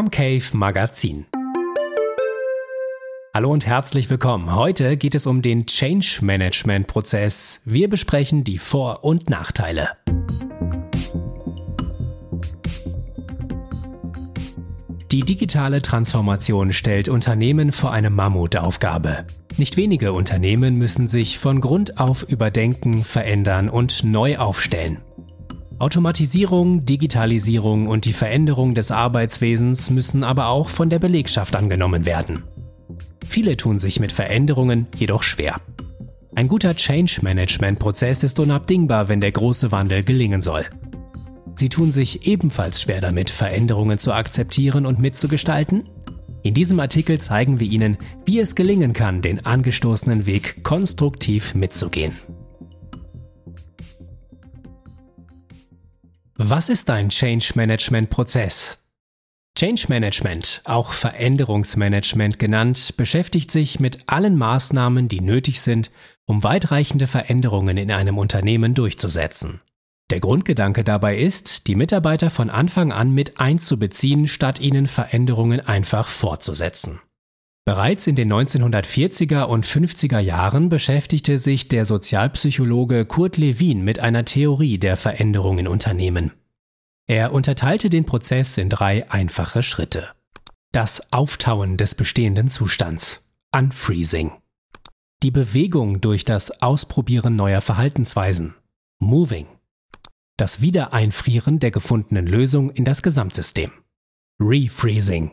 Comcave Magazin. Hallo und herzlich willkommen. Heute geht es um den Change Management Prozess. Wir besprechen die Vor- und Nachteile. Die digitale Transformation stellt Unternehmen vor eine Mammutaufgabe. Nicht wenige Unternehmen müssen sich von Grund auf überdenken, verändern und neu aufstellen. Automatisierung, Digitalisierung und die Veränderung des Arbeitswesens müssen aber auch von der Belegschaft angenommen werden. Viele tun sich mit Veränderungen jedoch schwer. Ein guter Change-Management-Prozess ist unabdingbar, wenn der große Wandel gelingen soll. Sie tun sich ebenfalls schwer damit, Veränderungen zu akzeptieren und mitzugestalten? In diesem Artikel zeigen wir Ihnen, wie es gelingen kann, den angestoßenen Weg konstruktiv mitzugehen. Was ist ein Change Management Prozess? Change Management, auch Veränderungsmanagement genannt, beschäftigt sich mit allen Maßnahmen, die nötig sind, um weitreichende Veränderungen in einem Unternehmen durchzusetzen. Der Grundgedanke dabei ist, die Mitarbeiter von Anfang an mit einzubeziehen, statt ihnen Veränderungen einfach fortzusetzen. Bereits in den 1940er und 50er Jahren beschäftigte sich der Sozialpsychologe Kurt Lewin mit einer Theorie der Veränderung in Unternehmen. Er unterteilte den Prozess in drei einfache Schritte. Das Auftauen des bestehenden Zustands, Unfreezing. Die Bewegung durch das Ausprobieren neuer Verhaltensweisen, Moving das Wiedereinfrieren der gefundenen Lösung in das Gesamtsystem. Refreezing.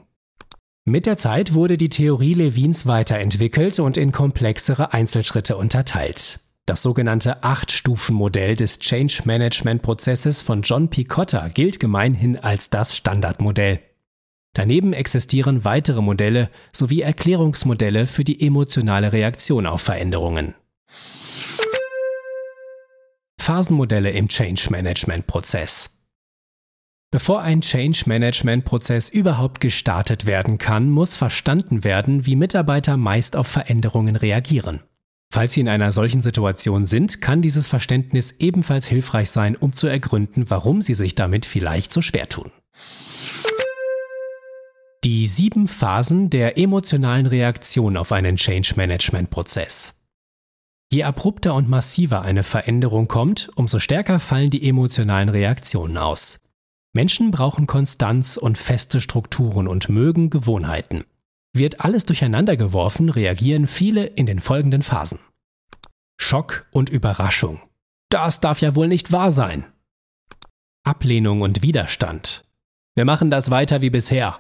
Mit der Zeit wurde die Theorie Levins weiterentwickelt und in komplexere Einzelschritte unterteilt. Das sogenannte Acht-Stufen-Modell des Change Management-Prozesses von John P. Cotter gilt gemeinhin als das Standardmodell. Daneben existieren weitere Modelle sowie Erklärungsmodelle für die emotionale Reaktion auf Veränderungen. Phasenmodelle im Change Management Prozess. Bevor ein Change Management Prozess überhaupt gestartet werden kann, muss verstanden werden, wie Mitarbeiter meist auf Veränderungen reagieren. Falls Sie in einer solchen Situation sind, kann dieses Verständnis ebenfalls hilfreich sein, um zu ergründen, warum Sie sich damit vielleicht so schwer tun. Die sieben Phasen der emotionalen Reaktion auf einen Change Management Prozess. Je abrupter und massiver eine Veränderung kommt, umso stärker fallen die emotionalen Reaktionen aus. Menschen brauchen Konstanz und feste Strukturen und mögen Gewohnheiten. Wird alles durcheinander geworfen, reagieren viele in den folgenden Phasen. Schock und Überraschung. Das darf ja wohl nicht wahr sein. Ablehnung und Widerstand. Wir machen das weiter wie bisher.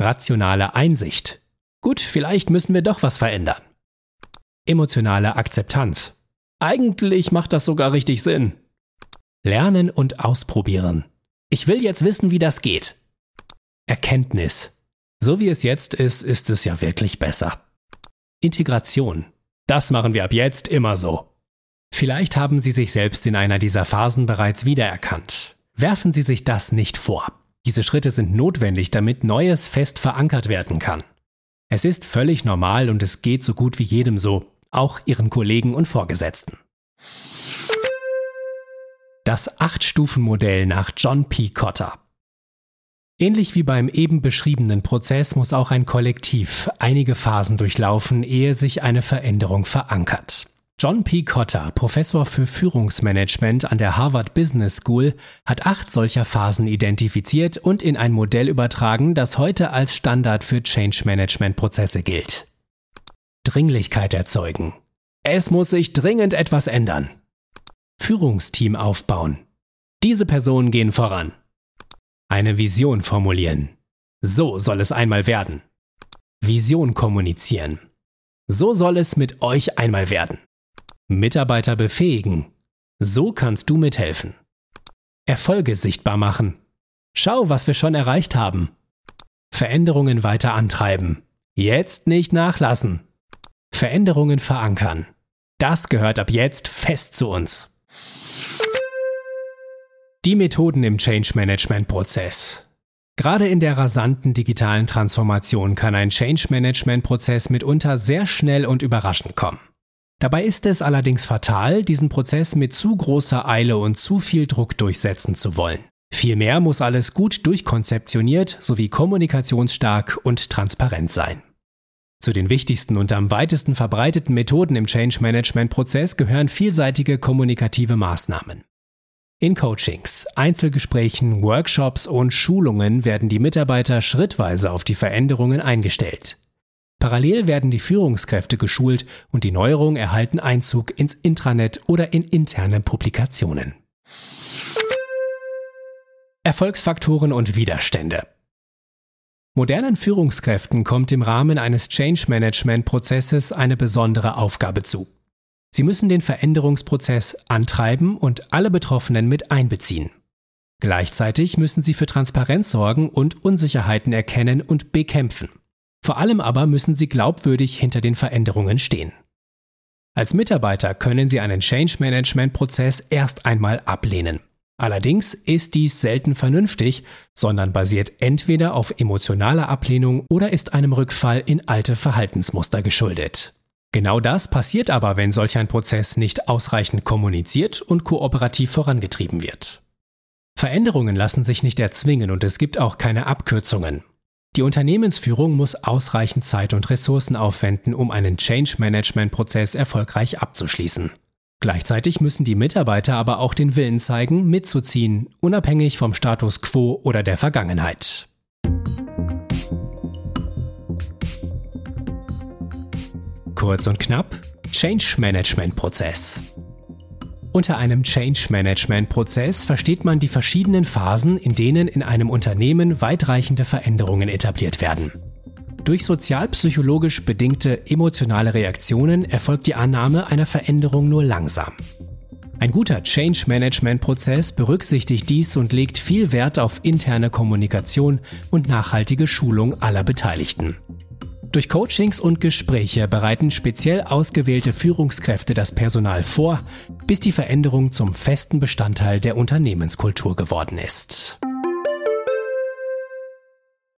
Rationale Einsicht. Gut, vielleicht müssen wir doch was verändern. Emotionale Akzeptanz. Eigentlich macht das sogar richtig Sinn. Lernen und ausprobieren. Ich will jetzt wissen, wie das geht. Erkenntnis. So wie es jetzt ist, ist es ja wirklich besser. Integration. Das machen wir ab jetzt immer so. Vielleicht haben Sie sich selbst in einer dieser Phasen bereits wiedererkannt. Werfen Sie sich das nicht vor. Diese Schritte sind notwendig, damit Neues fest verankert werden kann. Es ist völlig normal und es geht so gut wie jedem so, auch ihren Kollegen und Vorgesetzten. Das Acht-Stufen-Modell nach John P. Cotter. Ähnlich wie beim eben beschriebenen Prozess muss auch ein Kollektiv einige Phasen durchlaufen, ehe sich eine Veränderung verankert. John P. Cotter, Professor für Führungsmanagement an der Harvard Business School, hat acht solcher Phasen identifiziert und in ein Modell übertragen, das heute als Standard für Change Management Prozesse gilt. Dringlichkeit erzeugen. Es muss sich dringend etwas ändern. Führungsteam aufbauen. Diese Personen gehen voran. Eine Vision formulieren. So soll es einmal werden. Vision kommunizieren. So soll es mit euch einmal werden. Mitarbeiter befähigen. So kannst du mithelfen. Erfolge sichtbar machen. Schau, was wir schon erreicht haben. Veränderungen weiter antreiben. Jetzt nicht nachlassen. Veränderungen verankern. Das gehört ab jetzt fest zu uns. Die Methoden im Change Management Prozess. Gerade in der rasanten digitalen Transformation kann ein Change Management Prozess mitunter sehr schnell und überraschend kommen. Dabei ist es allerdings fatal, diesen Prozess mit zu großer Eile und zu viel Druck durchsetzen zu wollen. Vielmehr muss alles gut durchkonzeptioniert sowie kommunikationsstark und transparent sein. Zu den wichtigsten und am weitesten verbreiteten Methoden im Change Management Prozess gehören vielseitige kommunikative Maßnahmen. In Coachings, Einzelgesprächen, Workshops und Schulungen werden die Mitarbeiter schrittweise auf die Veränderungen eingestellt. Parallel werden die Führungskräfte geschult und die Neuerungen erhalten Einzug ins Intranet oder in interne Publikationen. Erfolgsfaktoren und Widerstände. Modernen Führungskräften kommt im Rahmen eines Change Management Prozesses eine besondere Aufgabe zu. Sie müssen den Veränderungsprozess antreiben und alle Betroffenen mit einbeziehen. Gleichzeitig müssen sie für Transparenz sorgen und Unsicherheiten erkennen und bekämpfen. Vor allem aber müssen sie glaubwürdig hinter den Veränderungen stehen. Als Mitarbeiter können sie einen Change Management Prozess erst einmal ablehnen. Allerdings ist dies selten vernünftig, sondern basiert entweder auf emotionaler Ablehnung oder ist einem Rückfall in alte Verhaltensmuster geschuldet. Genau das passiert aber, wenn solch ein Prozess nicht ausreichend kommuniziert und kooperativ vorangetrieben wird. Veränderungen lassen sich nicht erzwingen und es gibt auch keine Abkürzungen. Die Unternehmensführung muss ausreichend Zeit und Ressourcen aufwenden, um einen Change-Management-Prozess erfolgreich abzuschließen. Gleichzeitig müssen die Mitarbeiter aber auch den Willen zeigen, mitzuziehen, unabhängig vom Status quo oder der Vergangenheit. Kurz und knapp, Change Management Prozess. Unter einem Change Management Prozess versteht man die verschiedenen Phasen, in denen in einem Unternehmen weitreichende Veränderungen etabliert werden. Durch sozialpsychologisch bedingte emotionale Reaktionen erfolgt die Annahme einer Veränderung nur langsam. Ein guter Change Management Prozess berücksichtigt dies und legt viel Wert auf interne Kommunikation und nachhaltige Schulung aller Beteiligten. Durch Coachings und Gespräche bereiten speziell ausgewählte Führungskräfte das Personal vor, bis die Veränderung zum festen Bestandteil der Unternehmenskultur geworden ist.